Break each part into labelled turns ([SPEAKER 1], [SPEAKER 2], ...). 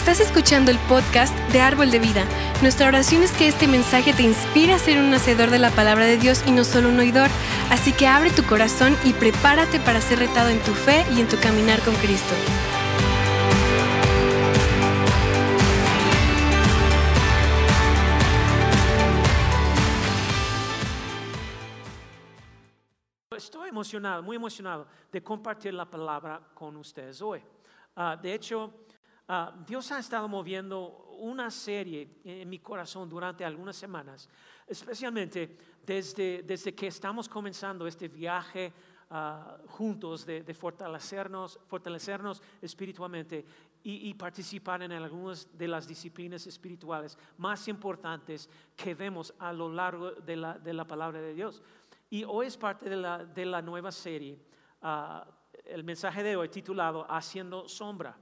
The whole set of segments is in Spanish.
[SPEAKER 1] Estás escuchando el podcast de Árbol de Vida. Nuestra oración es que este mensaje te inspire a ser un hacedor de la palabra de Dios y no solo un oidor. Así que abre tu corazón y prepárate para ser retado en tu fe y en tu caminar con Cristo.
[SPEAKER 2] Estoy emocionado, muy emocionado de compartir la palabra con ustedes hoy. Ah, de hecho, ah, Dios ha estado moviendo una serie en mi corazón durante algunas semanas, especialmente desde, desde que estamos comenzando este viaje ah, juntos de, fortalecernos, fortalecernos espiritualmente y, y participar en algunas de las disciplinas espirituales más importantes que vemos a lo largo de la, de la palabra de Dios. Y hoy es parte de la, de la nueva serie, ah, el mensaje de hoy titulado Haciendo Sombra.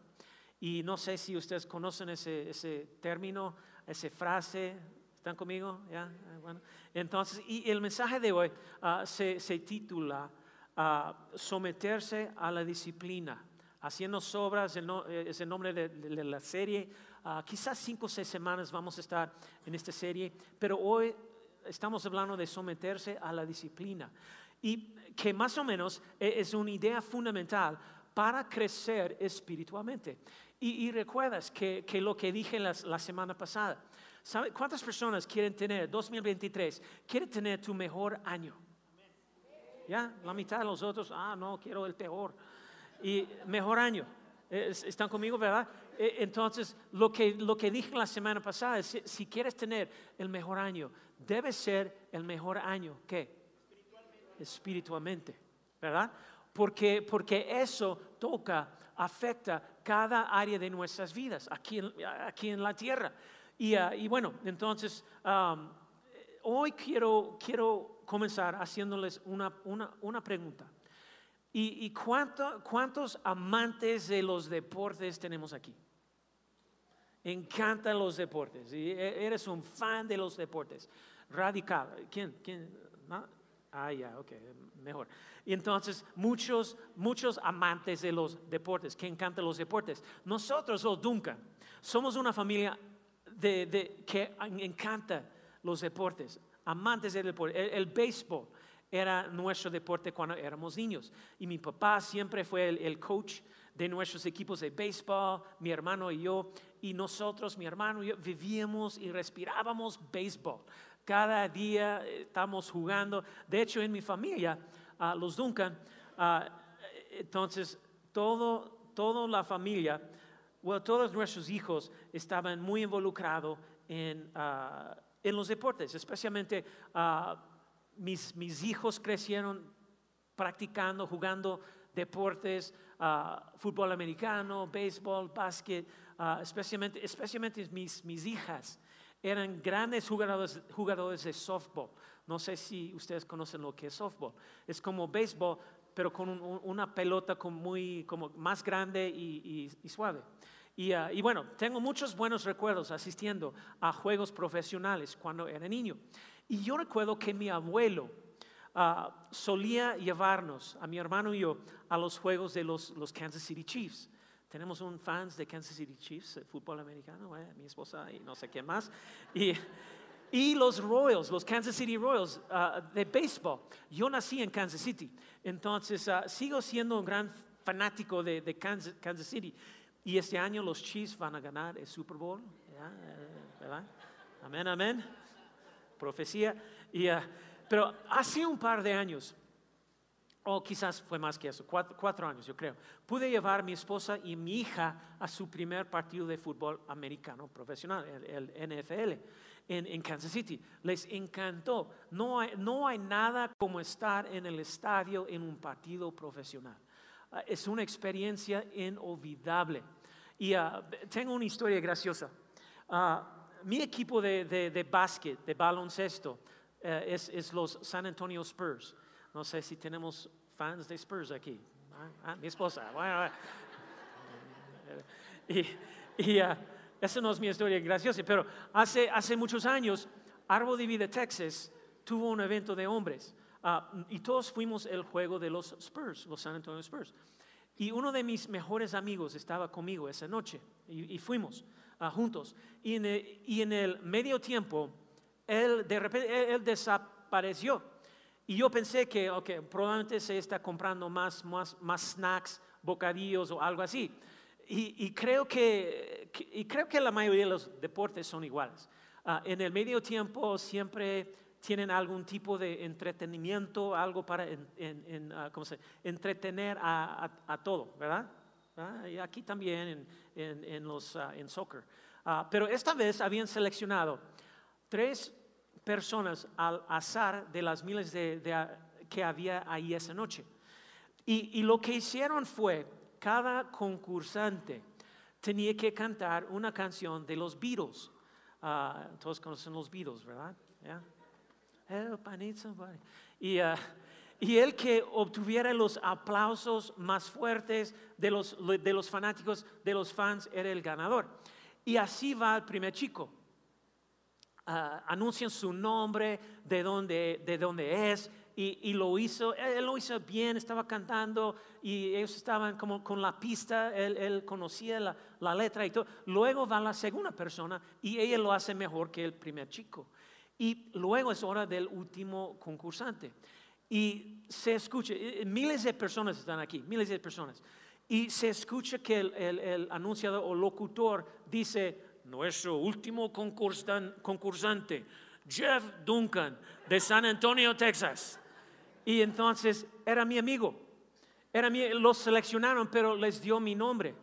[SPEAKER 2] Y no sé si ustedes conocen ese, ese término, esa frase. ¿Están conmigo? ¿Ya? Ah, Bueno. Entonces, y el mensaje de hoy ah, se, se titula ah, Someterse a la disciplina. Haciendo sobras el no- es el nombre de, de- de la serie. Ah, quizás cinco o seis semanas vamos a estar en esta serie, pero hoy estamos hablando de someterse a la disciplina. Y que más o menos eh, es una idea fundamental para crecer espiritualmente. Y, recuerdas que, que lo que dije las- la semana pasada. ¿Sabe cuántas personas quieren tener 2023? Quieren tener tu mejor año. Ya, la mitad de los otros, ah, no, quiero el peor. Y mejor año. Eh, es- ¿Están conmigo, verdad? Eh, Entonces, lo que, lo que dije la semana pasada es, si, si quieres tener el mejor año, debe ser el mejor año, ¿qué? Espiritualmente, ¿verdad? Porque, porque eso toca, afecta cada área de nuestras vidas aquí aquí en la tierra. Y, ah, y bueno, entonces, am, hoy quiero, quiero comenzar haciéndoles una, una, una pregunta. ¿Y, y cuánto- cuántos amantes de los deportes tenemos aquí? Encantan los deportes. Y e- eres un fan de los deportes. Radical. ¿Quién? ¿Quién? ¿No? Ah, ya, ok, mejor. Y entonces, muchos, muchos amantes de los deportes, que encantan los deportes. Nosotros, los Duncan, somos una familia de, de- que encanta los deportes, amantes del deporte. El, béisbol era nuestro deporte cuando éramos niños. Y mi papá siempre fue el coach de nuestros equipos de béisbol, mi hermano y yo. Y nosotros, mi hermano y yo, vivíamos y respirábamos béisbol. Cada día eh, estamos jugando. De hecho, en mi familia, ah, los Duncan, ah, entonces todo, toda la familia, bueno, todos nuestros hijos estaban muy involucrados en, ah, los deportes, especialmente mis, hijos crecieron practicando, jugando deportes, fútbol americano, béisbol, básquet, especialmente, especialmente mis hijas eran grandes jugadores, de softball. No sé si ustedes conocen lo que es softball. Es como béisbol, pero con un- un- una pelota muy, como más grande y, suave. Y, ah, y bueno, tengo muchos buenos recuerdos asistiendo a juegos profesionales cuando era niño. Y yo recuerdo que mi abuelo ah, solía llevarnos, a mi hermano y yo, a los juegos de los Kansas City Chiefs. Tenemos un fans de Kansas City Chiefs, eh, fútbol americano, eh, mi esposa y no sé quién más. Y, y los Royals, los Kansas City Royals ah, de béisbol. Yo nací en Kansas City, entonces ah, sigo siendo un gran fanático de, Kansas, City. Y este año los Chiefs van a ganar el Super Bowl, ¿ya? Eh, ¿verdad? Amén, amén. Profecía. Y, ah, pero hace un par de años, o quizás fue más que eso, cuatro, cuatro años yo creo, pude llevar a mi esposa y mi hija a su primer partido de fútbol americano profesional, el, el NFL, en, en Kansas City. Les encantó. No hay, no hay nada como estar en el estadio en un partido profesional. Ah, es una experiencia inolvidable. Y ah, tengo una historia graciosa. Ah, mi equipo de, de, de básquet, de baloncesto, eh, es, es los San Antonio Spurs. No sé si tenemos fans de Spurs aquí. Ah, ah, mi esposa. Bueno. Y, y ah, esa no es mi historia graciosa, pero hace, hace muchos años, Árbol de Vida, Texas, tuvo un evento de hombres. ah, y todos fuimos el juego de los Spurs, los San Antonio Spurs. Y uno de mis mejores amigos estaba conmigo esa noche y, y fuimos ah, juntos. Y en, el, y en, el, medio tiempo, él de repente, él, él desapareció. Y yo pensé que, ok, probablemente se está comprando más, más, más snacks, bocadillos o algo así. Y, y creo que, y creo que la mayoría de los deportes son iguales. Uh, en el medio tiempo siempre tienen algún tipo de entretenimiento, algo para en, en, en, uh, ¿cómo se? entretener a, a, a todo, ¿verdad? ¿Ah? Y aquí también en, los, uh, en soccer. pero esta vez habían seleccionado tres personas al azar de las miles de, de, que había ahí esa noche. Y, lo que hicieron fue, cada concursante tenía que cantar una canción de los Beatles. Uh, todos conocen los Beatles, ¿verdad? Yeah. Help, I. Y, uh, y, el que obtuviera los aplausos más fuertes de los, de los fanáticos, de los fans, era el ganador. Y así va el primer chico. Uh, anuncian su nombre, de dónde, de dónde es, y, lo hizo, él lo hizo bien, estaba cantando y ellos estaban como con la pista, él, conocía la, letra y todo. Luego va la segunda persona y ella lo hace mejor que el primer chico. Y luego es hora del último concursante. Y se escucha, miles de personas están aquí, miles de personas. Y se escucha que el, el, el anunciador o locutor dice, nuestro último concursante, Jeff Duncan, de San Antonio, Texas. Y entonces era mi amigo. Era mi, los seleccionaron, pero les dio mi nombre.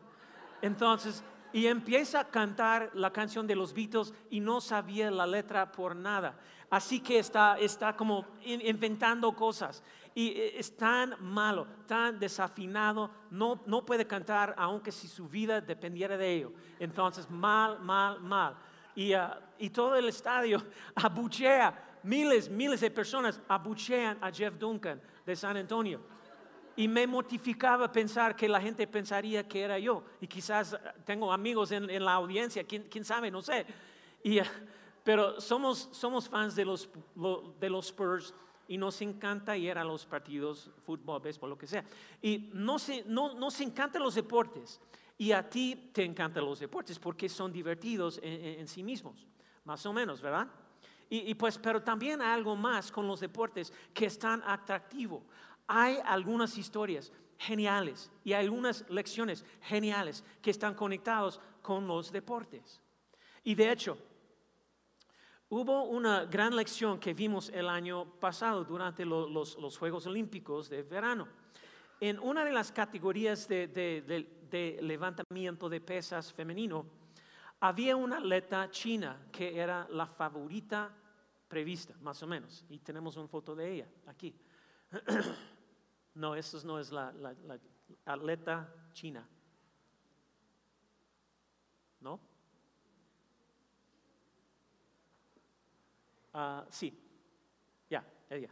[SPEAKER 2] Entonces, y empieza a cantar la canción de los Beatles y no sabía la letra por nada. Así que está, está como inventando cosas. Y e, es tan malo, tan desafinado, no, no puede cantar aunque si su vida dependiera de ello. Entonces, mal, mal, mal. Y, uh, y todo el estadio abuchea miles, miles de personas abuchean a Jeff Duncan de San Antonio. Y me mortificaba pensar que la gente pensaría que era yo. Y quizás eh, tengo amigos en, en la audiencia, ¿quién, quién, sabe, no sé. Y, uh, pero somos, somos fans de los, lo, de los Spurs y nos encanta ir a los partidos, fútbol, béisbol, lo que sea. Y no se, no, nos encantan los deportes. Y a ti te encantan los deportes porque son divertidos en, en, en sí mismos, más o menos, ¿verdad? Y, y, pues, pero también hay algo más con los deportes que es tan atractivo. Hay algunas historias geniales y hay algunas lecciones geniales que están conectados con los deportes. Y de hecho, hubo una gran lección que vimos el año pasado durante lo, los, los, Juegos Olímpicos de verano. En una de las categorías de, de, de, de levantamiento de pesas femenino, había una atleta china que era la favorita prevista, más o menos, y tenemos una foto de ella aquí. no, esa no es la, la, la atleta china. ¿No? Uh, sí, ya, yeah, ella.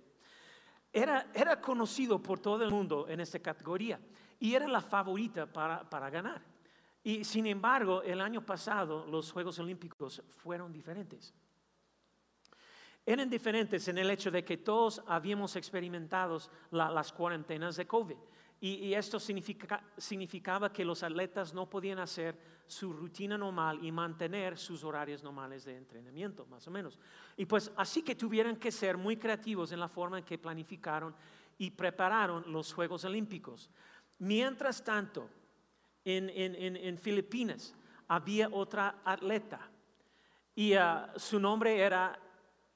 [SPEAKER 2] Era, era conocido por todo el mundo en esta categoría y era la favorita para, para ganar. Y sin embargo, el año pasado los Juegos Olímpicos fueron diferentes. Eran diferentes en el hecho de que todos habíamos experimentado la, las cuarentenas de COVID. Y, esto significa, significaba que los atletas no podían hacer su rutina normal y mantener sus horarios normales de entrenamiento, más o menos. Y pues así que tuvieron que ser muy creativos en la forma en que planificaron y prepararon los Juegos Olímpicos. Mientras tanto, en, Filipinas había otra atleta y uh, su nombre era,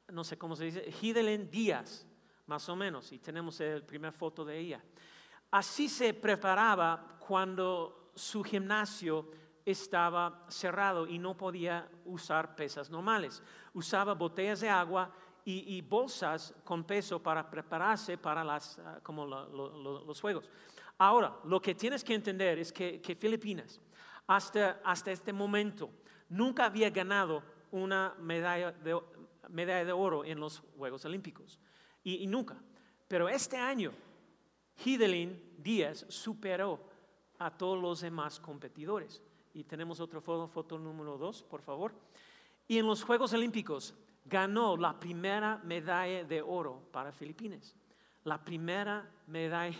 [SPEAKER 2] no sé cómo se dice, Hidelen Díaz, más o menos, y tenemos la primera foto de ella. Así se preparaba cuando su gimnasio estaba cerrado y no podía usar pesas normales. Usaba botellas de agua y, bolsas con peso para prepararse para las, uh, como lo, lo, los juegos. Ahora, lo que tienes que entender es que, que Filipinas, hasta, hasta, este momento, nunca había ganado una medalla de, medalla de oro en los Juegos Olímpicos. Y nunca. Pero este año, Hidelin Díaz superó a todos los demás competidores. Y tenemos otra foto, foto número dos, por favor. Y en los Juegos Olímpicos ganó la primera medalla de oro para Filipinas. La primera medalla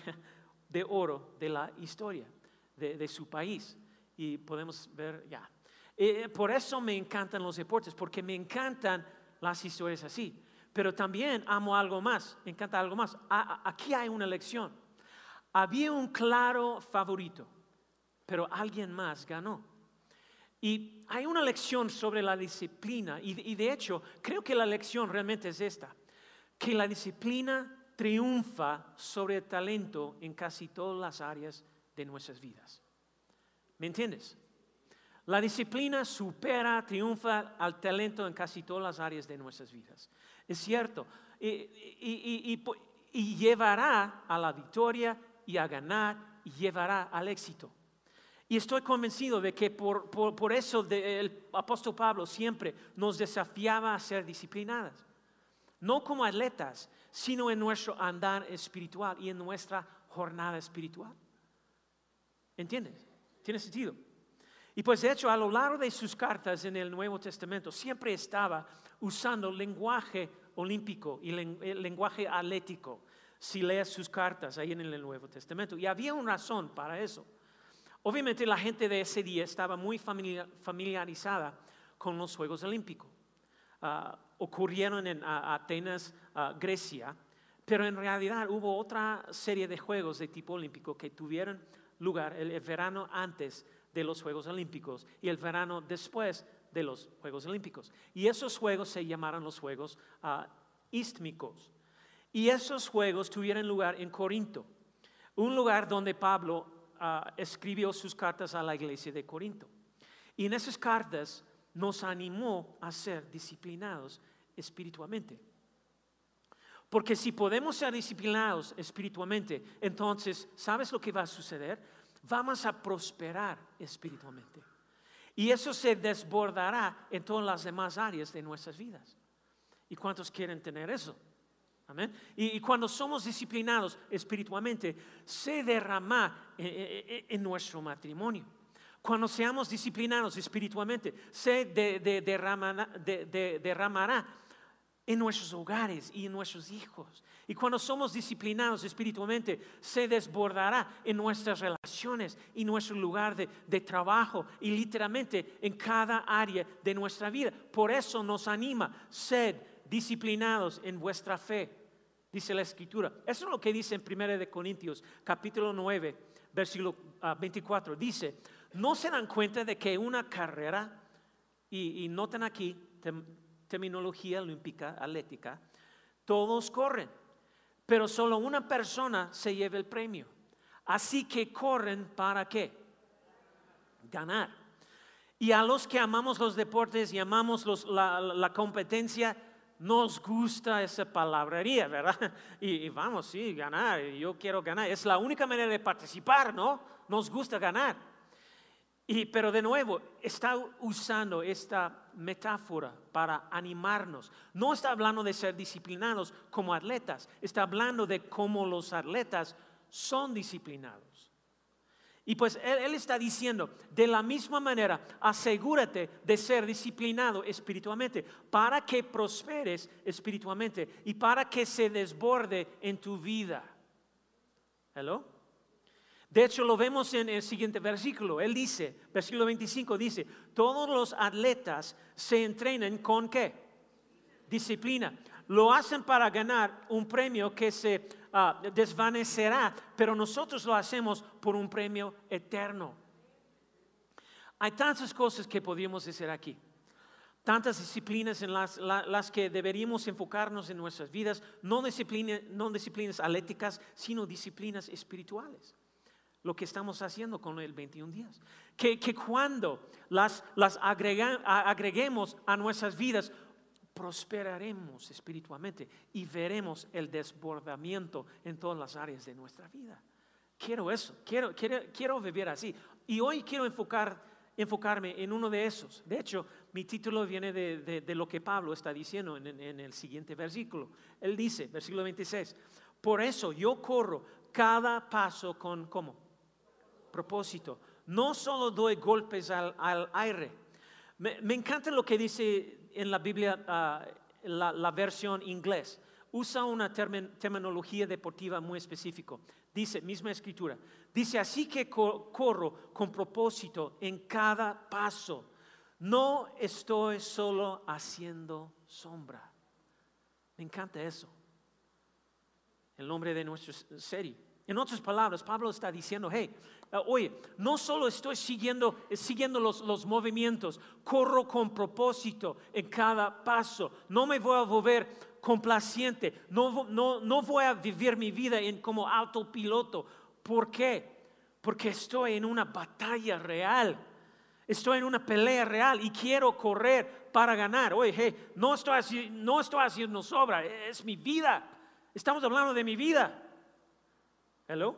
[SPEAKER 2] de oro de la historia de, su país. Y podemos ver ya. Eh, por eso me encantan los deportes, porque me encantan las historias así. Pero también amo algo más, me encanta algo más. aquí hay una lección. Había un claro favorito, pero alguien más ganó. Y hay una lección sobre la disciplina, y de hecho creo que la lección realmente es esta, que la disciplina triunfa sobre el talento en casi todas las áreas de nuestras vidas. ¿Me entiendes? La disciplina supera, triunfa al talento en casi todas las áreas de nuestras vidas. Es cierto. Y, llevará a la victoria y a ganar y llevará al éxito. Y estoy convencido de que por, por eso el apóstol Pablo siempre nos desafiaba a ser disciplinadas. No como atletas, sino en nuestro andar espiritual y en nuestra jornada espiritual. ¿Entiendes? ¿Tiene sentido? Y pues de hecho a lo largo de sus cartas en el Nuevo Testamento siempre estaba usando lenguaje olímpico y lenguaje atlético. Si lees sus cartas ahí en el Nuevo Testamento. Y había una razón para eso. Obviamente la gente de ese día estaba muy familiarizada con los Juegos Olímpicos. Ah, ocurrieron en Atenas, Grecia, pero en realidad hubo otra serie de Juegos de tipo olímpico que tuvieron lugar el, verano antes de los Juegos Olímpicos y el verano después de los Juegos Olímpicos. Y esos Juegos se llamaron los Juegos uh, Istmicos. Y esos Juegos tuvieron lugar en Corinto, un lugar donde Pablo ah, escribió sus cartas a la iglesia de Corinto. Y en esas cartas nos animó a ser disciplinados espiritualmente. Porque si podemos ser disciplinados espiritualmente, entonces, ¿sabes lo que va a suceder? Vamos a prosperar espiritualmente. Y eso se desbordará en todas las demás áreas de nuestras vidas. ¿Y cuántos quieren tener eso? Amén. Y, cuando somos disciplinados espiritualmente, se derrama en, nuestro matrimonio. Cuando seamos disciplinados espiritualmente, se derramará en nuestros hogares y en nuestros hijos. Y cuando somos disciplinados espiritualmente, se desbordará en nuestras relaciones y nuestro lugar de, trabajo y literalmente en cada área de nuestra vida. Por eso nos anima, sed disciplinados en vuestra fe, dice la Escritura. Eso es lo que dice en 1 Corintios, capítulo 9, versículo 24. Ah, dice, no se dan cuenta de que una carrera, y, y noten aquí, terminología olímpica, atlética, todos corren, pero solo una persona se lleva el premio. Así que corren para qué? Ganar. Y a los que amamos los deportes y amamos la, competencia, nos gusta esa palabrería, ¿verdad? Y, vamos, sí, ganar, yo quiero ganar. Es la única manera de participar, ¿no? Nos gusta ganar. Y, pero de nuevo, está usando esta metáfora para animarnos. No está hablando de ser disciplinados como atletas, está hablando de cómo los atletas son disciplinados. Y pues él, está diciendo, de la misma manera, asegúrate de ser disciplinado espiritualmente para que prosperes espiritualmente y para que se desborde en tu vida. ¿Hello? De hecho, lo vemos en el siguiente versículo. Él dice, versículo 25 dice, todos los atletas se entrenan con qué? Disciplina. Lo hacen para ganar un premio que se ah, desvanecerá, pero nosotros lo hacemos por un premio eterno. Hay tantas cosas que podríamos decir aquí tantas disciplinas en las, que deberíamos enfocarnos en nuestras vidas, no, no disciplinas atléticas, sino disciplinas espirituales lo que estamos haciendo con el 21 días. Que, cuando las, las agreguemos a nuestras vidas, prosperaremos espiritualmente y veremos el desbordamiento en todas las áreas de nuestra vida. Quiero eso, quiero, quiero, quiero vivir así. Y hoy quiero enfocar, enfocarme en uno de esos. De hecho, mi título viene de, de, lo que Pablo está diciendo en, en el siguiente versículo. Él dice, versículo 26, por eso yo corro cada paso con, ¿cómo? propósito. No solo doy golpes al, aire. Me, encanta lo que dice en la Biblia, ah, la, versión inglés. usa una terminología deportiva muy específica. Dice, misma escritura, dice, así que corro con propósito en cada paso. No estoy solo haciendo sombra. Me encanta eso. El nombre de nuestra serie. En otras palabras, Pablo está diciendo, hey, eh, oye, no solo estoy siguiendo, eh, siguiendo los, los, movimientos, corro con propósito en cada paso, no me voy a volver complaciente, no, no, no voy a vivir mi vida en, como autopiloto. ¿Por qué? Porque estoy en una batalla real, estoy en una pelea real y quiero correr para ganar. Oye, hey, no, estoy, no estoy haciendo sobra, es mi vida. Estamos hablando de mi vida. Hello.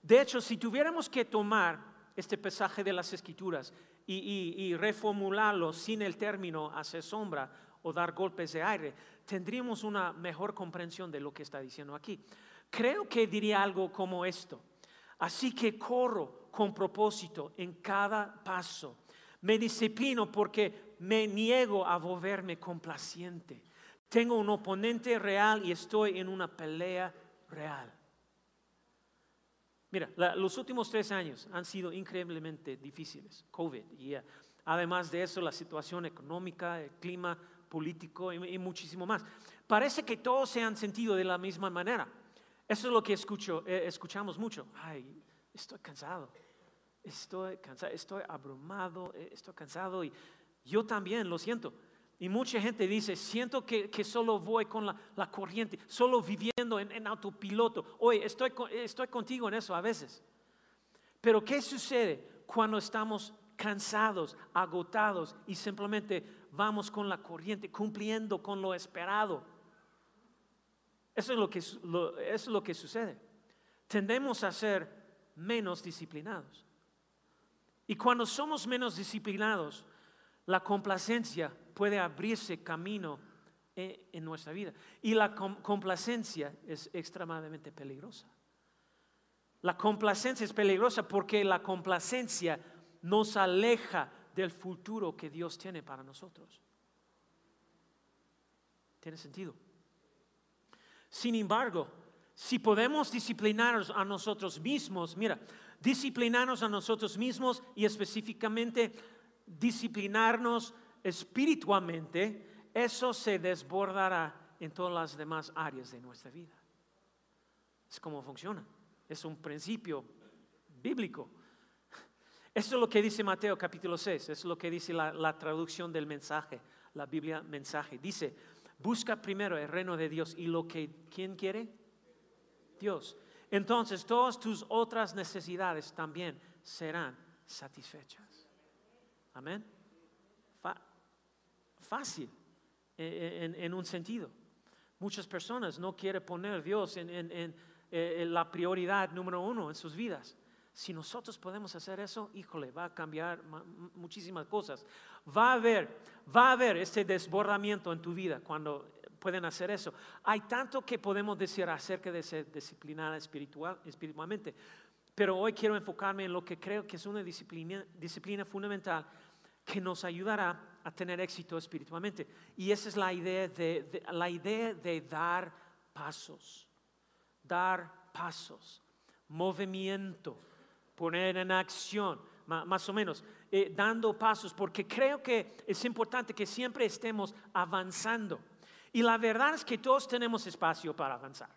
[SPEAKER 2] De hecho, si tuviéramos que tomar este pasaje de las escrituras y, reformularlo sin el término hacer sombra o dar golpes de aire, tendríamos una mejor comprensión de lo que está diciendo aquí. Creo que diría algo como esto. Así que corro con propósito en cada paso. Me disciplino porque me niego a volverme complaciente. Tengo un oponente real y estoy en una pelea real. Mira, los últimos tres años han sido increíblemente difíciles, COVID, y eh, además de eso la situación económica, el clima político y, muchísimo más. Parece que todos se han sentido de la misma manera. Eso es lo que escucho, eh, escuchamos mucho. Ay, estoy cansado, estoy cansado, estoy abrumado, eh, estoy cansado y yo también lo siento. Y mucha gente dice, siento que, solo voy con la, corriente, solo viviendo en, autopiloto. Oye, estoy, estoy contigo en eso a veces. Pero ¿qué sucede cuando estamos cansados, agotados y simplemente vamos con la corriente, cumpliendo con lo esperado? Eso es lo que, eso es lo que sucede. Tendemos a ser menos disciplinados. Y cuando somos menos disciplinados, la complacencia puede abrirse camino en, nuestra vida. Y la complacencia es extremadamente peligrosa. La complacencia es peligrosa porque la complacencia nos aleja del futuro que Dios tiene para nosotros. ¿Tiene sentido? Sin embargo, si podemos disciplinarnos a nosotros mismos, mira, disciplinarnos a nosotros mismos y específicamente disciplinarnos espiritualmente, eso se desbordará en todas las demás áreas de nuestra vida. Es como funciona. Es un principio bíblico. Eso es lo que dice Mateo capítulo 6, eso es lo que dice la, traducción del mensaje, la Biblia mensaje. Dice, busca primero el reino de Dios y lo que, ¿quién quiere? Dios. Entonces todas tus otras necesidades también serán satisfechas. Amén fácil eh, en, un sentido. Muchas personas no quieren poner a Dios en, eh, en, la prioridad número uno en sus vidas. Si nosotros podemos hacer eso, híjole, va a cambiar muchísimas cosas. Va a haber, va a haber este desbordamiento en tu vida cuando pueden hacer eso. Hay tanto que podemos decir acerca de ser disciplinada espiritual, espiritualmente, pero hoy quiero enfocarme en lo que creo que es una disciplina, disciplina fundamental que nos ayudará a tener éxito espiritualmente. Y esa es la idea de, la idea de dar pasos, dar pasos, movimiento, poner en acción, más o menos, eh, dando pasos, porque creo que es importante que siempre estemos avanzando. Y la verdad es que todos tenemos espacio para avanzar.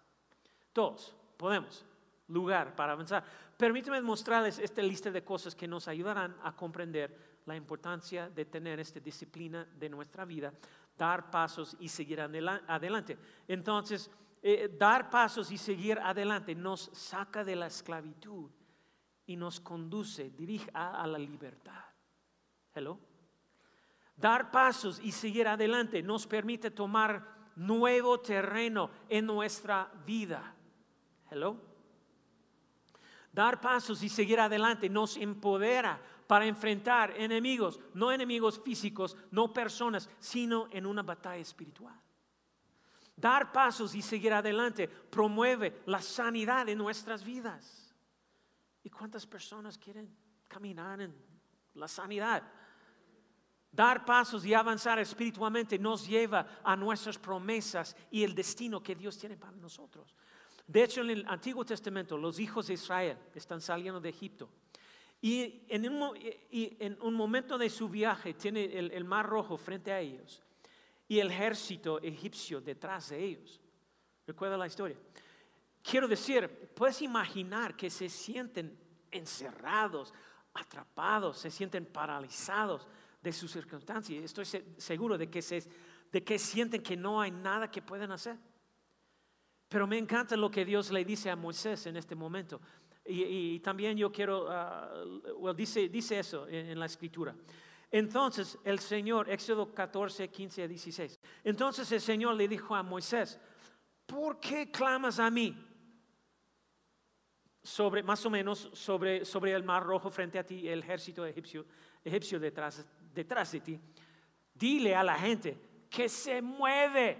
[SPEAKER 2] Todos podemos, lugar para avanzar. Permítanme mostrarles esta lista de cosas que nos ayudarán a comprender la importancia de tener esta disciplina de nuestra vida, dar pasos y seguir adelante. Entonces, eh, dar pasos y seguir adelante nos saca de la esclavitud y nos conduce, dirige a, la libertad. Hello. Dar pasos y seguir adelante nos permite tomar nuevo terreno en nuestra vida. Hello. Dar pasos y seguir adelante nos empodera para enfrentar enemigos, no enemigos físicos, no personas, sino en una batalla espiritual. Dar pasos y seguir adelante promueve la sanidad en nuestras vidas. ¿Y cuántas personas quieren caminar en la sanidad? Dar pasos y avanzar espiritualmente nos lleva a nuestras promesas y el destino que Dios tiene para nosotros. De hecho, en el Antiguo Testamento, los hijos de Israel están saliendo de Egipto. Y en un, momento de su viaje tiene el, mar rojo frente a ellos y el ejército egipcio detrás de ellos. ¿Recuerda la historia? Quiero decir, puedes imaginar que se sienten encerrados, atrapados, se sienten paralizados de sus circunstancias. Estoy seguro de que, se, de que sienten que no hay nada que pueden hacer. Pero me encanta lo que Dios le dice a Moisés en este momento. Y, también yo quiero, uh, dice, dice eso en, la escritura. Entonces el Señor, Éxodo 14, 15 a 16. Entonces el Señor le dijo a Moisés, ¿por qué clamas a mí? Sobre, más o menos sobre, sobre el mar rojo frente a ti, el ejército egipcio, egipcio detrás, detrás de ti. Dile a la gente que se mueve,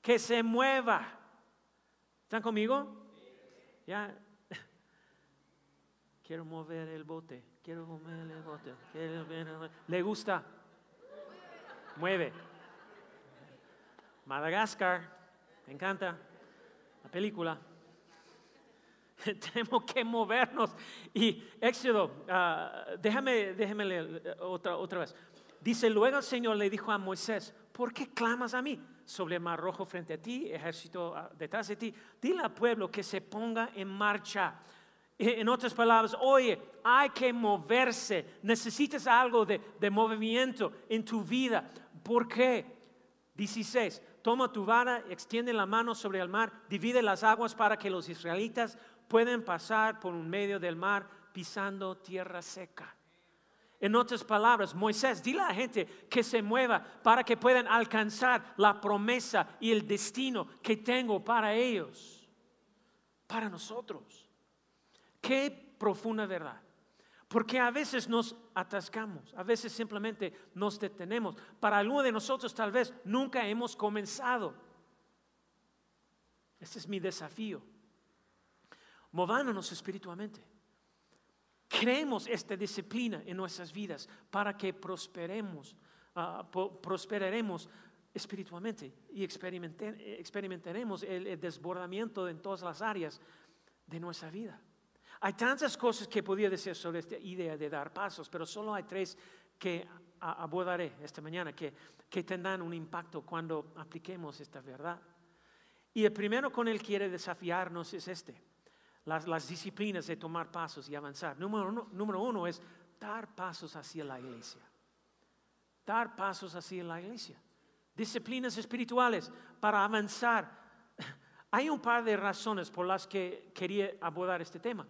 [SPEAKER 2] que se mueva. ¿Están conmigo? Ya. Quiero mover el bote, quiero mover el bote. ¿Le gusta? Mueve. Madagascar, me encanta la película. Tenemos que movernos. Y Éxodo, ah, déjame, déjame leer eh, otra, otra vez. Dice, luego el Señor le dijo a Moisés, ¿por qué clamas a mí? Sobre el mar rojo frente a ti, ejército ah, detrás de ti. Dile al pueblo que se ponga en marcha. En otras palabras, oye, hay que moverse. Necesitas algo de, de movimiento en tu vida. ¿Por qué? 16. Toma tu vara, extiende la mano sobre el mar, divide las aguas para que los israelitas pueden pasar por un medio del mar pisando tierra seca. En otras palabras, Moisés, dile a la gente que se mueva para que puedan alcanzar la promesa y el destino que tengo para ellos, para nosotros. Qué profunda verdad. Porque a veces nos atascamos, a veces simplemente nos detenemos. Para alguno de nosotros tal vez nunca hemos comenzado. Este es mi desafío movámonos espiritualmente. Creemos esta disciplina en nuestras vidas para que prosperemos, ah, prosperaremos espiritualmente y experimentaremos el, desbordamiento en todas las áreas de nuestra vida. Hay tantas cosas que podría decir sobre esta idea de dar pasos, pero solo hay tres que abordaré esta mañana que, que tendrán un impacto cuando apliquemos esta verdad. Y el primero con el quiere desafiarnos es este las, disciplinas de tomar pasos y avanzar. Número uno, número uno es dar pasos hacia la iglesia. Dar pasos hacia la iglesia. Disciplinas espirituales para avanzar. Hay un par de razones por las que quería abordar este tema.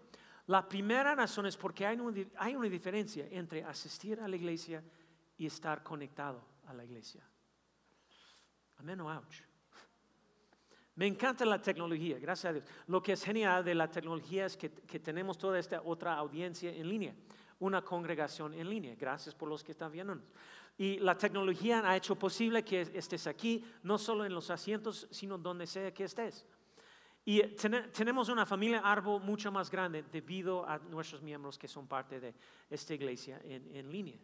[SPEAKER 2] La primera razón es porque hay, hay una diferencia entre asistir a la iglesia y estar conectado a la iglesia. Amén o ouch. Me encanta la tecnología, gracias a Dios. Lo que es genial de la tecnología es que, tenemos toda esta otra audiencia en línea, una congregación en línea. Gracias por los que están viéndonos. Y la tecnología ha hecho posible que estés aquí, no solo en los asientos, sino donde sea que estés. Y tenemos una familia árbol mucho más grande debido a nuestros miembros que son parte de esta iglesia en, línea.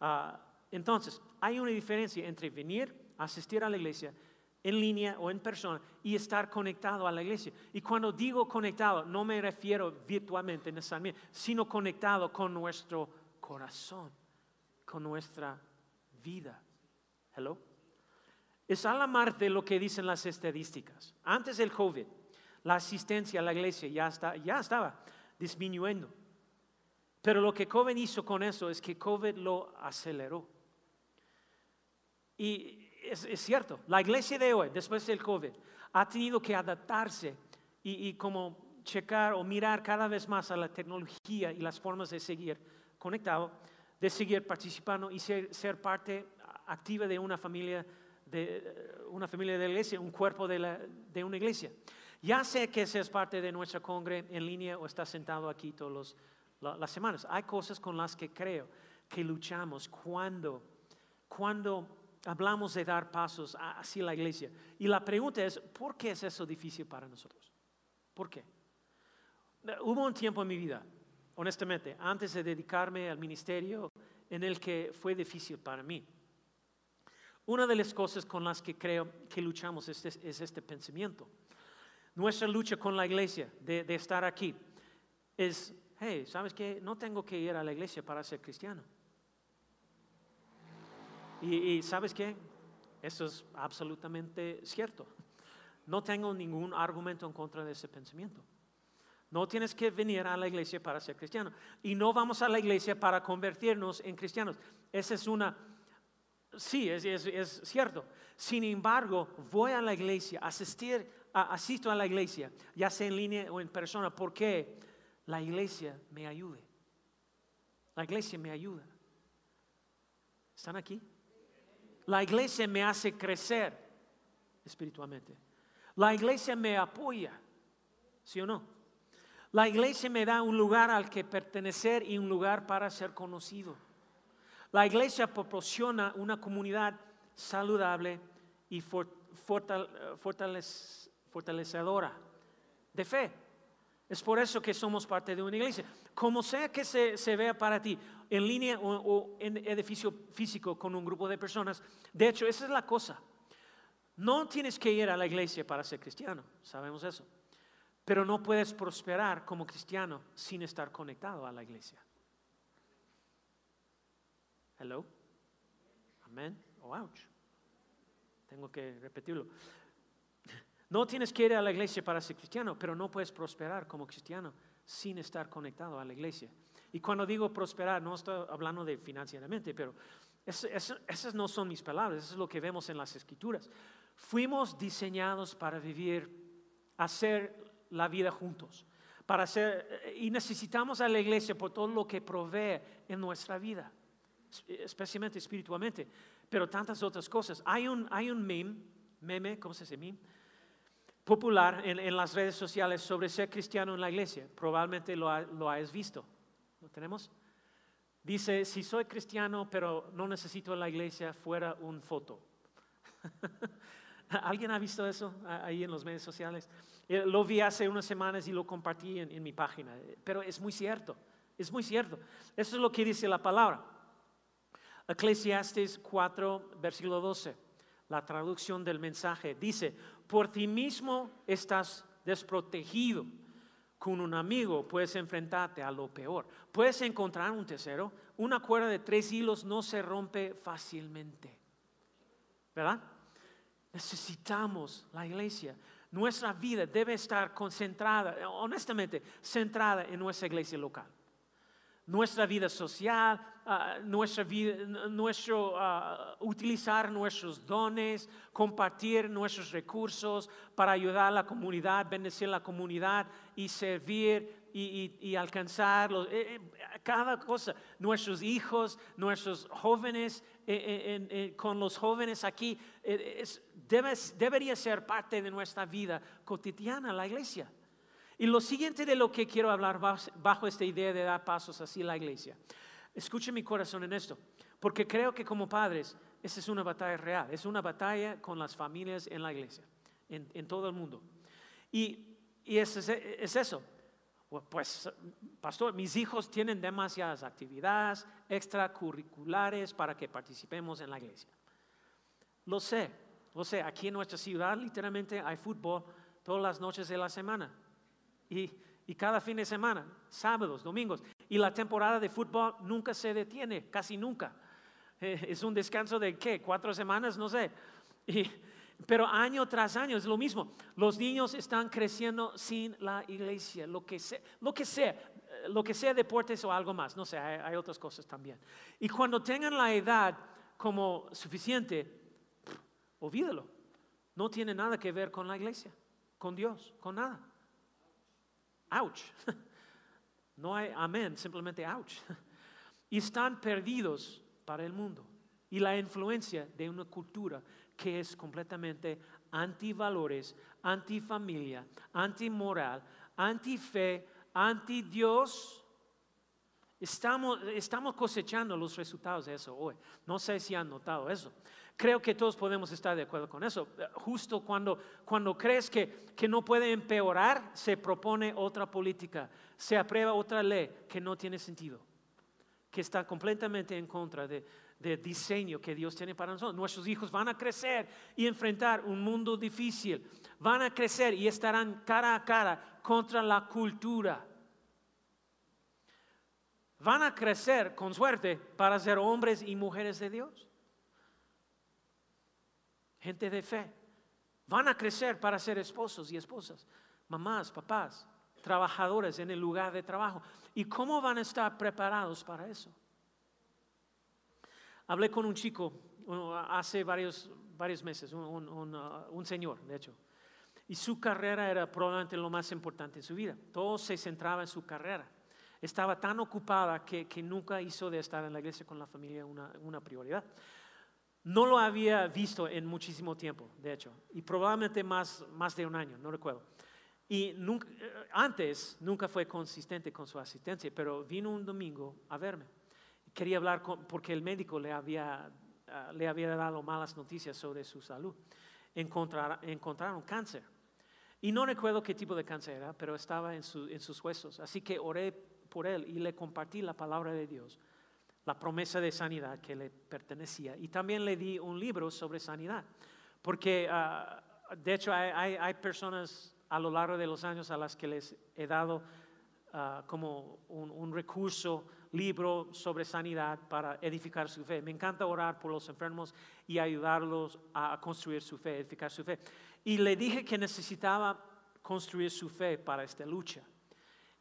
[SPEAKER 2] Ah, entonces, hay una diferencia entre venir, asistir a la iglesia en línea o en persona y estar conectado a la iglesia. Y cuando digo conectado, no me refiero virtualmente necesariamente, sino conectado con nuestro corazón, con nuestra vida. Hello. Es a la mar de lo que dicen las estadísticas. Antes del COVID, la asistencia a la iglesia ya estaba disminuyendo. Pero lo que COVID hizo con eso es que COVID lo aceleró. Y es, cierto, la iglesia de hoy, después del COVID, ha tenido que adaptarse y, como checar o mirar cada vez más a la tecnología y las formas de seguir conectado, de seguir participando y ser, parte activa de una familia de una familia de la iglesia, un cuerpo de, de una iglesia. Ya sé que seas parte de nuestra congre en línea o estás sentado aquí todas las semanas. Hay cosas con las que creo que luchamos cuando, cuando hablamos de dar pasos hacia la iglesia. Y la pregunta es, ¿por qué es eso difícil para nosotros? ¿Por qué? Hubo un tiempo en mi vida, honestamente, antes de dedicarme al ministerio en el que fue difícil para mí. Una de las cosas con las que creo que luchamos es, este pensamiento. Nuestra lucha con la iglesia de, estar aquí es, hey, ¿sabes qué? No tengo que ir a la iglesia para ser cristiano. Y, ¿sabes qué? Eso es absolutamente cierto. No tengo ningún argumento en contra de ese pensamiento. No tienes que venir a la iglesia para ser cristiano. Y no vamos a la iglesia para convertirnos en cristianos. Esa es una Sí, es, cierto. Sin embargo, voy a la iglesia, asistir, asisto a la iglesia, ya sea en línea o en persona, porque la iglesia me ayude. La iglesia me ayuda. ¿Están aquí? La iglesia me hace crecer espiritualmente. La iglesia me apoya, ¿sí o no? La iglesia me da un lugar al que pertenecer y un lugar para ser conocido. La iglesia proporciona una comunidad saludable y fortalecedora de fe. Es por eso que somos parte de una iglesia. Como sea que se, vea para ti, en línea o, en edificio físico con un grupo de personas, de hecho, esa es la cosa. No tienes que ir a la iglesia para ser cristiano, sabemos eso. Pero no puedes prosperar como cristiano sin estar conectado a la iglesia. Hello. Amén. Oh, ouch. Tengo que repetirlo. No tienes que ir a la iglesia para ser cristiano, pero no puedes prosperar como cristiano sin estar conectado a la iglesia. Y cuando digo prosperar, no estoy hablando de financieramente, pero esas no son mis palabras, eso es lo que vemos en las escrituras. Fuimos diseñados para vivir, hacer la vida juntos, para hacer, y necesitamos a la iglesia por todo lo que provee en nuestra vida especialmente espiritualmente, pero tantas otras cosas. Hay un, hay un meme, meme, ¿cómo se dice meme? Popular en, las redes sociales sobre ser cristiano en la iglesia. Probablemente lo, lo hayas visto. ¿Lo tenemos? Dice, si soy cristiano, pero no necesito la iglesia, fuera un foto. ¿Alguien ha visto eso ahí en los medios sociales? Eh, lo vi hace unas semanas y lo compartí en, en mi página, pero es muy cierto, es muy cierto. Eso es lo que dice la palabra. Eclesiastes 4, versículo 12, la traducción del mensaje, dice, por ti mismo estás desprotegido. Con un amigo puedes enfrentarte a lo peor. Puedes encontrar un tercero. Una cuerda de tres hilos no se rompe fácilmente. ¿Verdad? Necesitamos la iglesia. Nuestra vida debe estar concentrada, honestamente, centrada en nuestra iglesia local nuestra vida social, ah, nuestra vida, nuestro, ah, utilizar nuestros dones, compartir nuestros recursos para ayudar a la comunidad, bendecir la comunidad y servir y, alcanzar eh, eh, cada cosa. Nuestros hijos, nuestros jóvenes, eh, con los jóvenes aquí, debería ser parte de nuestra vida cotidiana, la iglesia. Y lo siguiente de lo que quiero hablar bajo esta idea de dar pasos así a la iglesia. Escuche mi corazón en esto, porque creo que como padres, esa es una batalla real, es una batalla con las familias en la iglesia, en, todo el mundo. Y, es, es, eso. Pues, pastor, mis hijos tienen demasiadas actividades extracurriculares para que participemos en la iglesia. Lo sé, lo sé, aquí en nuestra ciudad literalmente hay fútbol todas las noches de la semana y, cada fin de semana, sábados, domingos. Y la temporada de fútbol nunca se detiene, casi nunca. Eh, es un descanso de qué, cuatro semanas, no sé. pero año tras año es lo mismo. Los niños están creciendo sin la iglesia, lo que sea, lo que sea, eh, deportes o algo más, no sé, hay, hay otras cosas también. Y cuando tengan la edad como suficiente, olvídalo. No tiene nada que ver con la iglesia, con Dios, con nada. Ouch. No hay amén, simplemente ouch. Y están perdidos para el mundo y la influencia de una cultura que es completamente antivalores, antifamilia, antimoral, antife, anti-Dios. Estamos, estamos cosechando los resultados de eso hoy. No sé si han notado eso. Creo que todos podemos estar de acuerdo con eso. Justo cuando, cuando crees que, que no puede empeorar, se propone otra política, se aprueba otra ley que no tiene sentido, que está completamente en contra de, del diseño que Dios tiene para nosotros. Nuestros hijos van a crecer y enfrentar un mundo difícil. Van a crecer y estarán cara a cara contra la cultura. Van a crecer con suerte para ser hombres y mujeres de Dios. Gente de fe. Van a crecer para ser esposos y esposas, mamás, papás, trabajadores en el lugar de trabajo. ¿Y cómo van a estar preparados para eso? Hablé con un chico hace varios, varios meses, un, uh, un, señor, de hecho, y su carrera era probablemente lo más importante en su vida. Todo se centraba en su carrera. Estaba tan ocupada que, que nunca hizo de estar en la iglesia con la familia una, una prioridad. No lo había visto en muchísimo tiempo, de hecho, y probablemente más, más de un año, no recuerdo. Y nunca, eh, antes nunca fue consistente con su asistencia, pero vino un domingo a verme. Quería hablar con, porque el médico le había, ah, le había dado malas noticias sobre su salud. Encontrar, encontraron cáncer. Y no recuerdo qué tipo de cáncer era, pero estaba en, en sus huesos. Así que oré por él y le compartí la palabra de Dios la promesa de sanidad que le pertenecía. Y también le di un libro sobre sanidad, porque ah, de hecho hay, personas a lo largo de los años a las que les he dado ah, como un, recurso, libro sobre sanidad para edificar su fe. Me encanta orar por los enfermos y ayudarlos a construir su fe, edificar su fe. Y le dije que necesitaba construir su fe para esta lucha.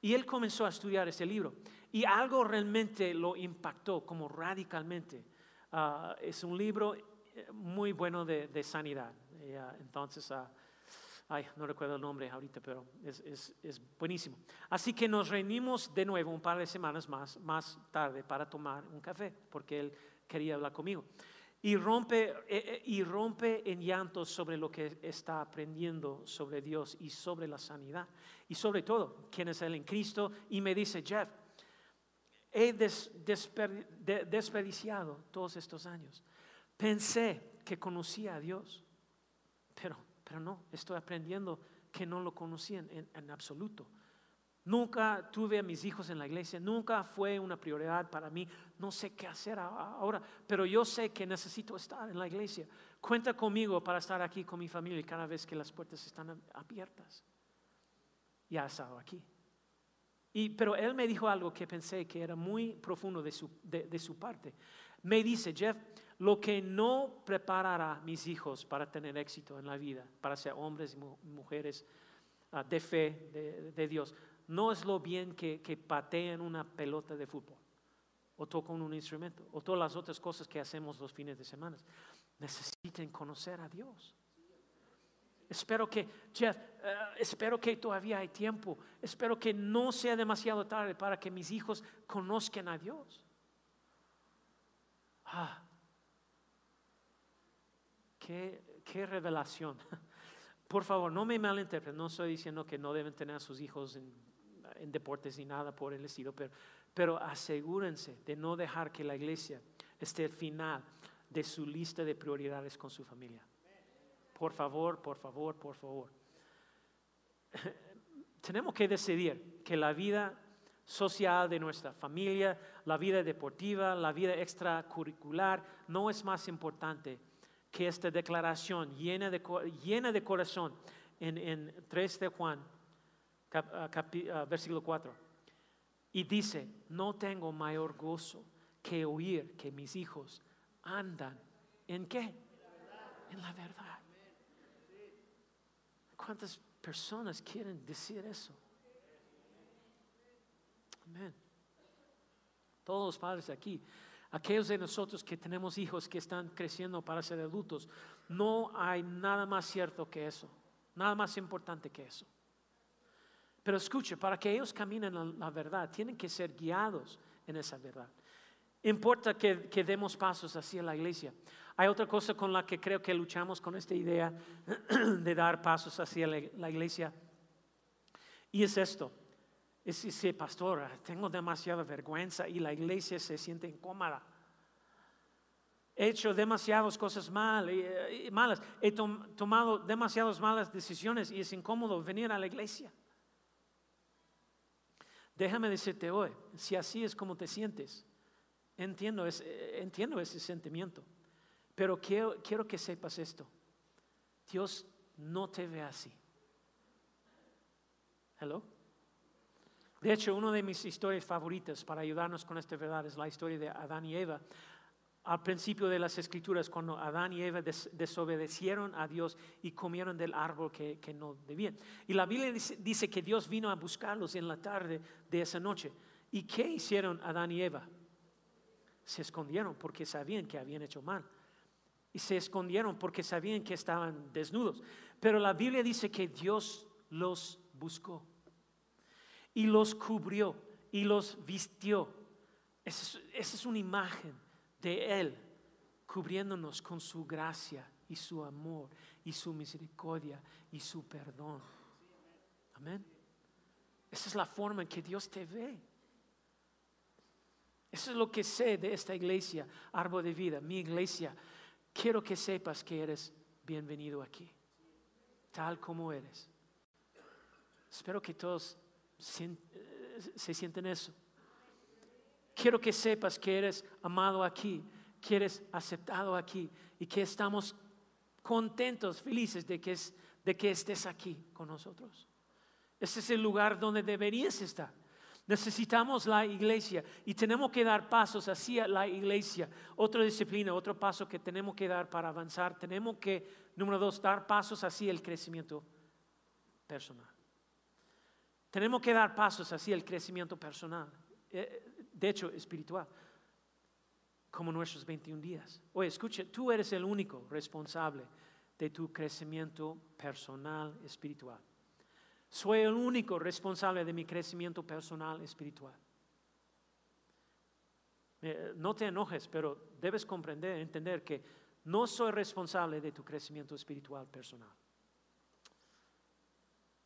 [SPEAKER 2] Y él comenzó a estudiar ese libro. Y algo realmente lo impactó como radicalmente. Ah, es un libro eh, muy bueno de, sanidad. Ah, entonces, uh, ay, no recuerdo el nombre ahorita, pero es, es, es, buenísimo. Así que nos reunimos de nuevo un par de semanas más, más tarde para tomar un café, porque él quería hablar conmigo. Y rompe, eh, eh, y rompe en llantos sobre lo que está aprendiendo sobre Dios y sobre la sanidad. Y sobre todo, quién es Él en Cristo. Y me dice, Jeff, he desperdiciado todos estos años. Pensé que conocía a Dios, pero, pero no, estoy aprendiendo que no lo conocía en, en absoluto. Nunca tuve a mis hijos en la iglesia, nunca fue una prioridad para mí. No sé qué hacer ahora, pero yo sé que necesito estar en la iglesia. Cuenta conmigo para estar aquí con mi familia cada vez que las puertas están abiertas. Ya ha estado aquí pero él me dijo algo que pensé que era muy profundo de su, de, su parte. Me dice, Jeff, lo que no preparará mis hijos para tener éxito en la vida, para ser hombres y mujeres ah, de fe de, Dios, no es lo bien que, que pateen una pelota de fútbol o tocan un instrumento o todas las otras cosas que hacemos los fines de semana. Necesiten conocer a Dios. Espero que, Jeff, eh, espero que todavía hay tiempo. Espero que no sea demasiado tarde para que mis hijos conozcan a Dios. Ah, qué, qué revelación. Por favor, no me malinterpreten. No estoy diciendo que no deben tener a sus hijos en, en deportes ni nada por el estilo, pero, pero asegúrense de no dejar que la iglesia esté al final de su lista de prioridades con su familia. Por favor, por favor, por favor. Tenemos que decidir que la vida social de nuestra familia, la vida deportiva, la vida extracurricular, no es más importante que esta declaración llena de, llena de corazón en, 3 de Juan, versículo 4. Y dice, no tengo mayor gozo que oír que mis hijos andan en qué? En la verdad. ¿Cuántas personas quieren decir eso? Amén. Todos los padres aquí, aquellos de nosotros que tenemos hijos que están creciendo para ser adultos, no hay nada más cierto que eso, nada más importante que eso. Pero escuche, para que ellos caminen en la verdad, tienen que ser guiados en esa verdad. Importa que, demos pasos hacia la iglesia. Hay otra cosa con la que creo que luchamos con esta idea de dar pasos hacia la iglesia. Y es esto. Es decir, pastor, tengo demasiada vergüenza y la iglesia se siente incómoda. He hecho demasiadas cosas mal, y, malas. He tomado demasiadas malas decisiones y es incómodo venir a la iglesia. Déjame decirte hoy, si así es como te sientes, Entiendo, ese, entiendo ese sentimiento. Pero quiero, quiero que sepas esto. Dios no te ve así. Hello. De hecho, una de mis historias favoritas para ayudarnos con esta verdad es la historia de Adán y Eva. Al principio de las escrituras, cuando Adán y Eva desobedecieron a Dios y comieron del árbol que, no debían. Y la Biblia dice, que Dios vino a buscarlos en la tarde de esa noche. ¿Y qué hicieron Adán y Eva? Se escondieron porque sabían que habían hecho mal. Y se escondieron porque sabían que estaban desnudos. Pero la Biblia dice que Dios los buscó y los cubrió y los vistió. Esa es, una imagen de Él cubriéndonos con su gracia y su amor y su misericordia y su perdón. Amén. Esa es la forma en que Dios te ve. Eso es lo que sé de esta iglesia, árbol de vida, mi iglesia. Quiero que sepas que eres bienvenido aquí, tal como eres. Espero que todos eh, se sienten eso. Quiero que sepas que eres amado aquí, que eres aceptado aquí y que estamos contentos, felices de que, de que estés aquí con nosotros. Ese es el lugar donde deberías estar. Necesitamos la iglesia y tenemos que dar pasos hacia la iglesia. Otra disciplina, otro paso que tenemos que dar para avanzar. Tenemos que, número dos, dar pasos hacia el crecimiento personal. Tenemos que dar pasos hacia el crecimiento personal, eh, de hecho espiritual, como nuestros 21 días. Oye, escucha, tú eres el único responsable de tu crecimiento personal espiritual. Soy el único responsable de mi crecimiento personal espiritual. Eh, no te enojes, pero debes comprender, entender que no soy responsable de tu crecimiento espiritual personal.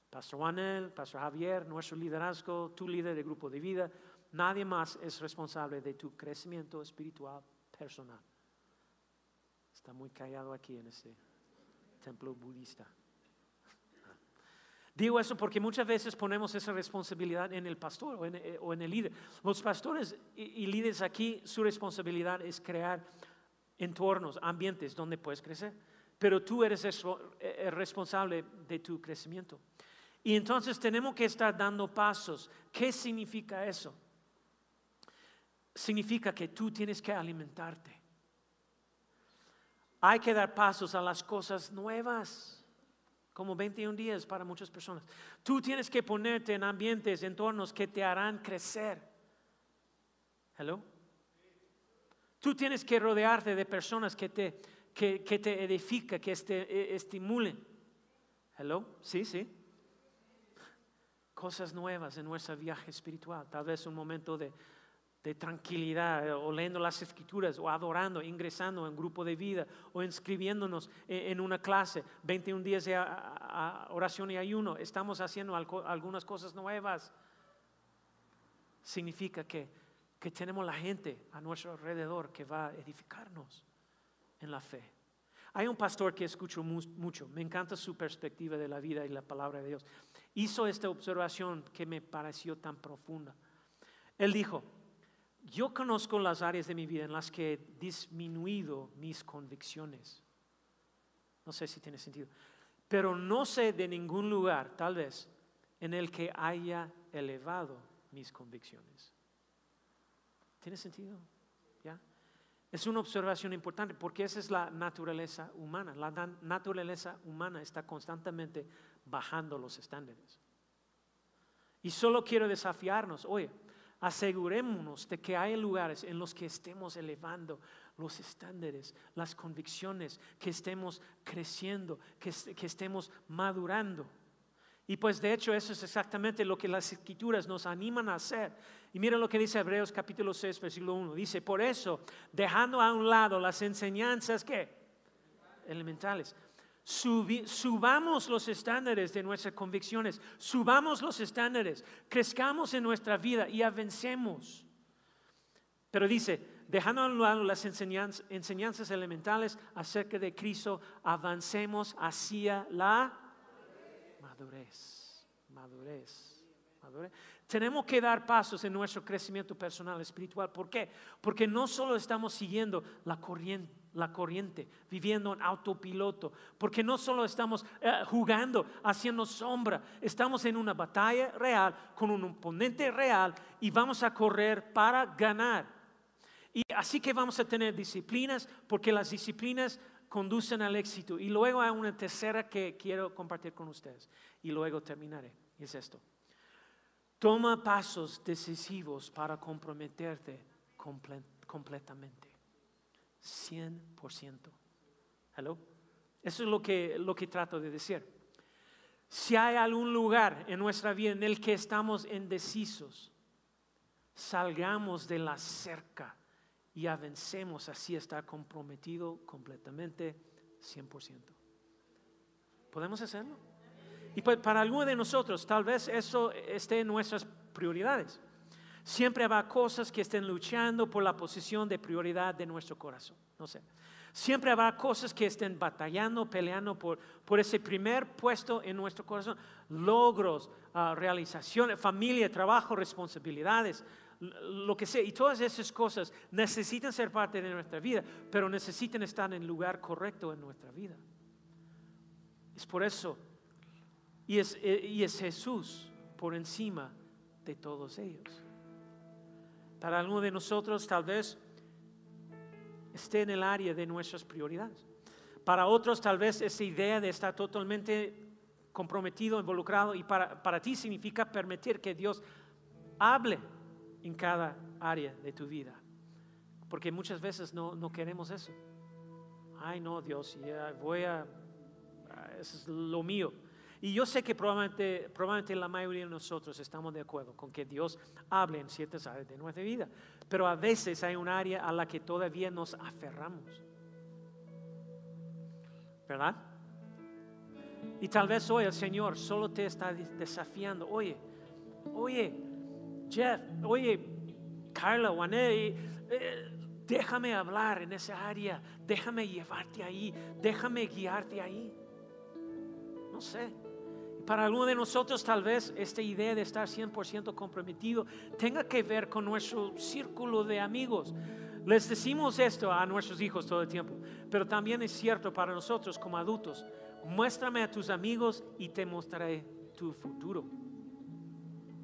[SPEAKER 2] Pastor Juanel, Pastor Javier, nuestro liderazgo, tu líder de grupo de vida, nadie más es responsable de tu crecimiento espiritual personal. Está muy callado aquí en este templo budista. Digo eso porque muchas veces ponemos esa responsabilidad en el pastor o en, eh, el líder. Los pastores y, líderes aquí, su responsabilidad es crear entornos, ambientes donde puedes crecer. Pero tú eres el eh, responsable de tu crecimiento. Y entonces tenemos que estar dando pasos. ¿Qué significa eso? Significa que tú tienes que alimentarte. Hay que dar pasos a las cosas nuevas, como 21 días para muchas personas. Tú tienes que ponerte en ambientes, entornos que te harán crecer. Hello. Tú tienes que rodearte de personas que te, que, te edifican, que te eh, estimulen. Hello. Sí, sí cosas nuevas en nuestro viaje espiritual. Tal vez un momento de, tranquilidad, eh, o leyendo las escrituras, o adorando, ingresando en grupo de vida, o inscribiéndonos en, una clase, 21 días de oración y ayuno. Estamos haciendo algunas cosas nuevas. Significa que, que tenemos la gente a nuestro alrededor que va a edificarnos en la fe. Hay un pastor que escucho mucho, me encanta su perspectiva de la vida y la palabra de Dios hizo esta observación que me pareció tan profunda. Él dijo, yo conozco las áreas de mi vida en las que he disminuido mis convicciones. No sé si tiene sentido. Pero no sé de ningún lugar, tal vez, en el que haya elevado mis convicciones. ¿Tiene sentido? ¿Ya? Es una observación importante porque esa es la naturaleza humana. La naturaleza humana está constantemente bajando los estándares. Y solo quiero desafiarnos, oye, asegurémonos de que hay lugares en los que estemos elevando los estándares, las convicciones, que estemos creciendo, que, que estemos madurando. Y pues de hecho eso es exactamente lo que las escrituras nos animan a hacer. Y miren lo que dice Hebreos capítulo 6, versículo 1. Dice, por eso, dejando a un lado las enseñanzas que elementales, subamos los estándares de nuestras convicciones, subamos los estándares, crezcamos en nuestra vida y avancemos. Pero dice, dejando a un lado las enseñanzas, enseñanzas elementales acerca de Cristo, avancemos hacia la madurez, madurez, madurez. Tenemos que dar pasos en nuestro crecimiento personal espiritual. ¿Por qué? Porque no solo estamos siguiendo la corriente, la corriente viviendo en autopiloto, porque no solo estamos eh, jugando, haciendo sombra, estamos en una batalla real con un oponente real y vamos a correr para ganar. Y así que vamos a tener disciplinas, porque las disciplinas conducen al éxito. Y luego hay una tercera que quiero compartir con ustedes. Y luego terminaré. Es esto. Toma pasos decisivos para comprometerte completamente. 100%. ¿Hello? Eso es lo que, lo que trato de decir. Si hay algún lugar en nuestra vida en el que estamos indecisos, salgamos de la cerca y avancemos así estar comprometido completamente 100%. ¿Podemos hacerlo? Y pues para algunos de nosotros tal vez eso esté en nuestras prioridades. Siempre habrá cosas que estén luchando por la posición de prioridad de nuestro corazón. No sé. Siempre habrá cosas que estén batallando, peleando por, por ese primer puesto en nuestro corazón. Logros, uh, realizaciones, familia, trabajo, responsabilidades, lo que sea. Y todas esas cosas necesitan ser parte de nuestra vida, pero necesitan estar en el lugar correcto en nuestra vida. Es por eso eh, y es, Jesús por encima de todos ellos. Para algunos de nosotros tal vez esté en el área de nuestras prioridades. Para otros tal vez esa idea de estar totalmente comprometido, involucrado, y para, para ti significa permitir que Dios hable en cada área de tu vida. Porque muchas veces no, no queremos eso. Ay, no, Dios, ya voy a, eso es lo mío. Y yo sé que probablemente, probablemente la mayoría de nosotros estamos de acuerdo con que Dios hable en ciertas áreas de nuestra vida, pero a veces hay un área a la que todavía nos aferramos. ¿Verdad? Y tal vez hoy el Señor solo te está desafiando. Oye, oye, Jeff, oye, Carla, Juané, eh, déjame hablar en esa área, déjame llevarte ahí, déjame guiarte ahí. No sé. Para algunos de nosotros tal vez esta idea de estar 100% comprometido tenga que ver con nuestro círculo de amigos. Les decimos esto a nuestros hijos todo el tiempo, pero también es cierto para nosotros como adultos. Muéstrame a tus amigos y te mostraré tu futuro.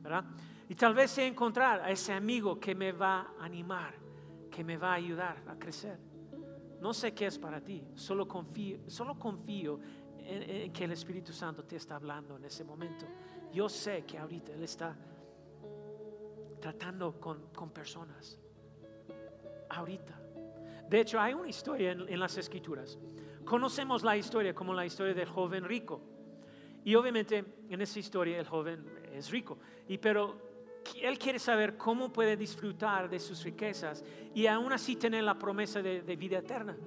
[SPEAKER 2] ¿Verdad? Y tal vez sea encontrar a ese amigo que me va a animar, que me va a ayudar a crecer. No sé qué es para ti, solo confío, solo confío en, que el Espíritu Santo te está hablando en ese momento. Yo sé que ahorita Él está tratando con, con personas. Ahorita. De hecho, hay una historia en, en, las escrituras. Conocemos la historia como la historia del joven rico. Y obviamente en esa historia el joven es rico. Y pero él quiere saber cómo puede disfrutar de sus riquezas y aún así tener la promesa de, de vida eterna.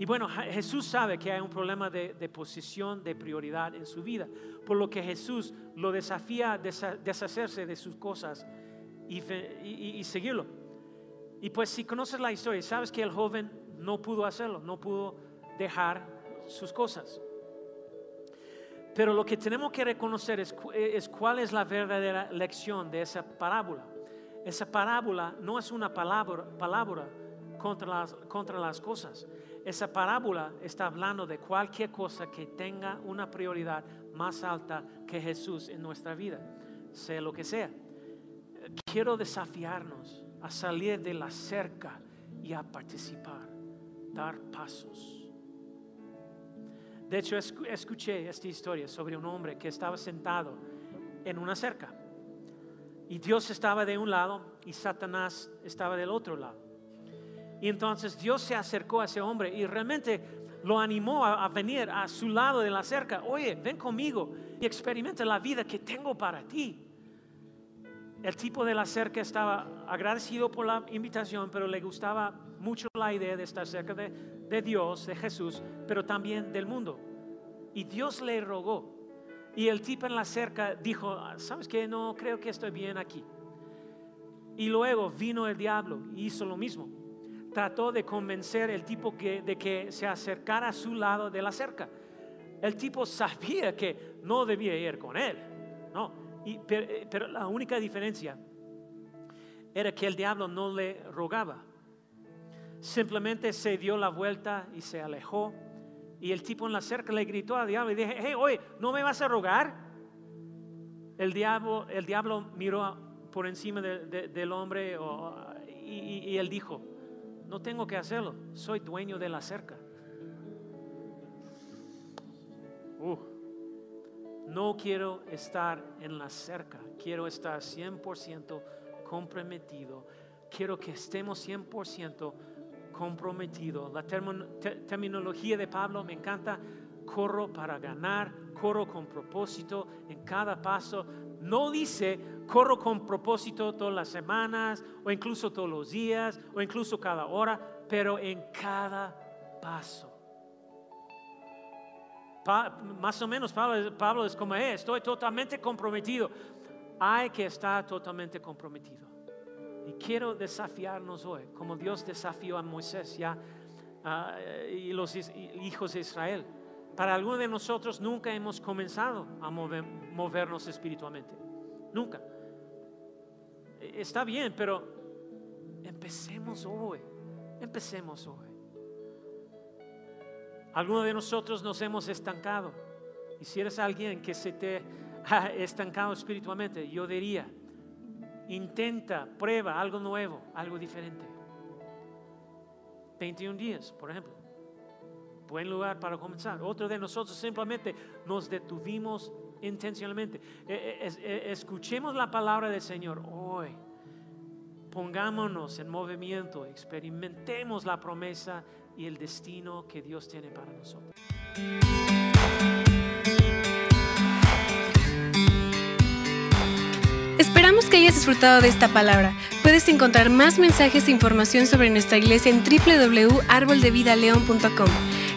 [SPEAKER 2] Y bueno, Jesús sabe que hay un problema de, posición, de prioridad en su vida, por lo que Jesús lo desafía a deshacerse de sus cosas y, seguirlo. Y pues si conoces la historia, sabes que el joven no pudo hacerlo, no pudo dejar sus cosas. Pero lo que tenemos que reconocer es, es cuál es la verdadera lección de esa parábola. Esa parábola no es una palabra, palabra contra, las, contra las cosas esa parábola está hablando de cualquier cosa que tenga una prioridad más alta que Jesús en nuestra vida, sea lo que sea. Quiero desafiarnos a salir de la cerca y a participar, dar pasos. De hecho, escuché esta historia sobre un hombre que estaba sentado en una cerca. Y Dios estaba de un lado y Satanás estaba del otro lado. Y entonces Dios se acercó a ese hombre y realmente lo animó a, venir a su lado de la cerca. Oye, ven conmigo y experimenta la vida que tengo para ti. El tipo de la cerca estaba agradecido por la invitación, pero le gustaba mucho la idea de estar cerca de, de Dios, de Jesús, pero también del mundo. Y Dios le rogó. Y el tipo en la cerca dijo, ¿sabes qué? No creo que estoy bien aquí. Y luego vino el diablo y hizo lo mismo trató de convencer el tipo de que se acercara a su lado de la cerca. El tipo sabía que no debía ir con él, no, eh, pero la única diferencia era que el diablo no le rogaba. Simplemente se dio la vuelta y se alejó. Y el tipo en la cerca le gritó al diablo y dije, hey, oye, ¿no me vas a rogar? El diablo, el diablo miró por encima de- de- del hombre y él dijo, no tengo que hacerlo, soy dueño de la cerca. Uh, no quiero estar en la cerca, quiero estar 100% comprometido, quiero que estemos 100% comprometidos. La terminología de Pablo me encanta, corro para ganar, corro con propósito en cada paso. No dice corro con propósito todas las semanas o incluso todos los días o incluso cada hora, pero en cada paso. Pa- más o menos Pablo, es como, "Eh, estoy totalmente comprometido. Hay que estar totalmente comprometido. Y quiero desafiarnos hoy, como Dios desafió a Moisés ya ah, y los hijos de Israel. Para algunos de nosotros nunca hemos comenzado a mover- movernos espiritualmente. Nunca. Está bien, pero empecemos hoy. Empecemos hoy. Algunos de nosotros nos hemos estancado. Y si eres alguien que se te ha estancado espiritualmente, yo diría, intenta, prueba algo nuevo, algo diferente. 21 días, por ejemplo. Buen lugar para comenzar. Otro de nosotros simplemente nos detuvimos intencionalmente. Eh, es- eh, escuchemos la palabra del Señor hoy. Pongámonos en movimiento, experimentemos la promesa y el destino que Dios tiene para nosotros.
[SPEAKER 1] Esperamos que hayas disfrutado de esta palabra. Puedes encontrar más mensajes e información sobre nuestra iglesia en www.arboldevidaleon.com.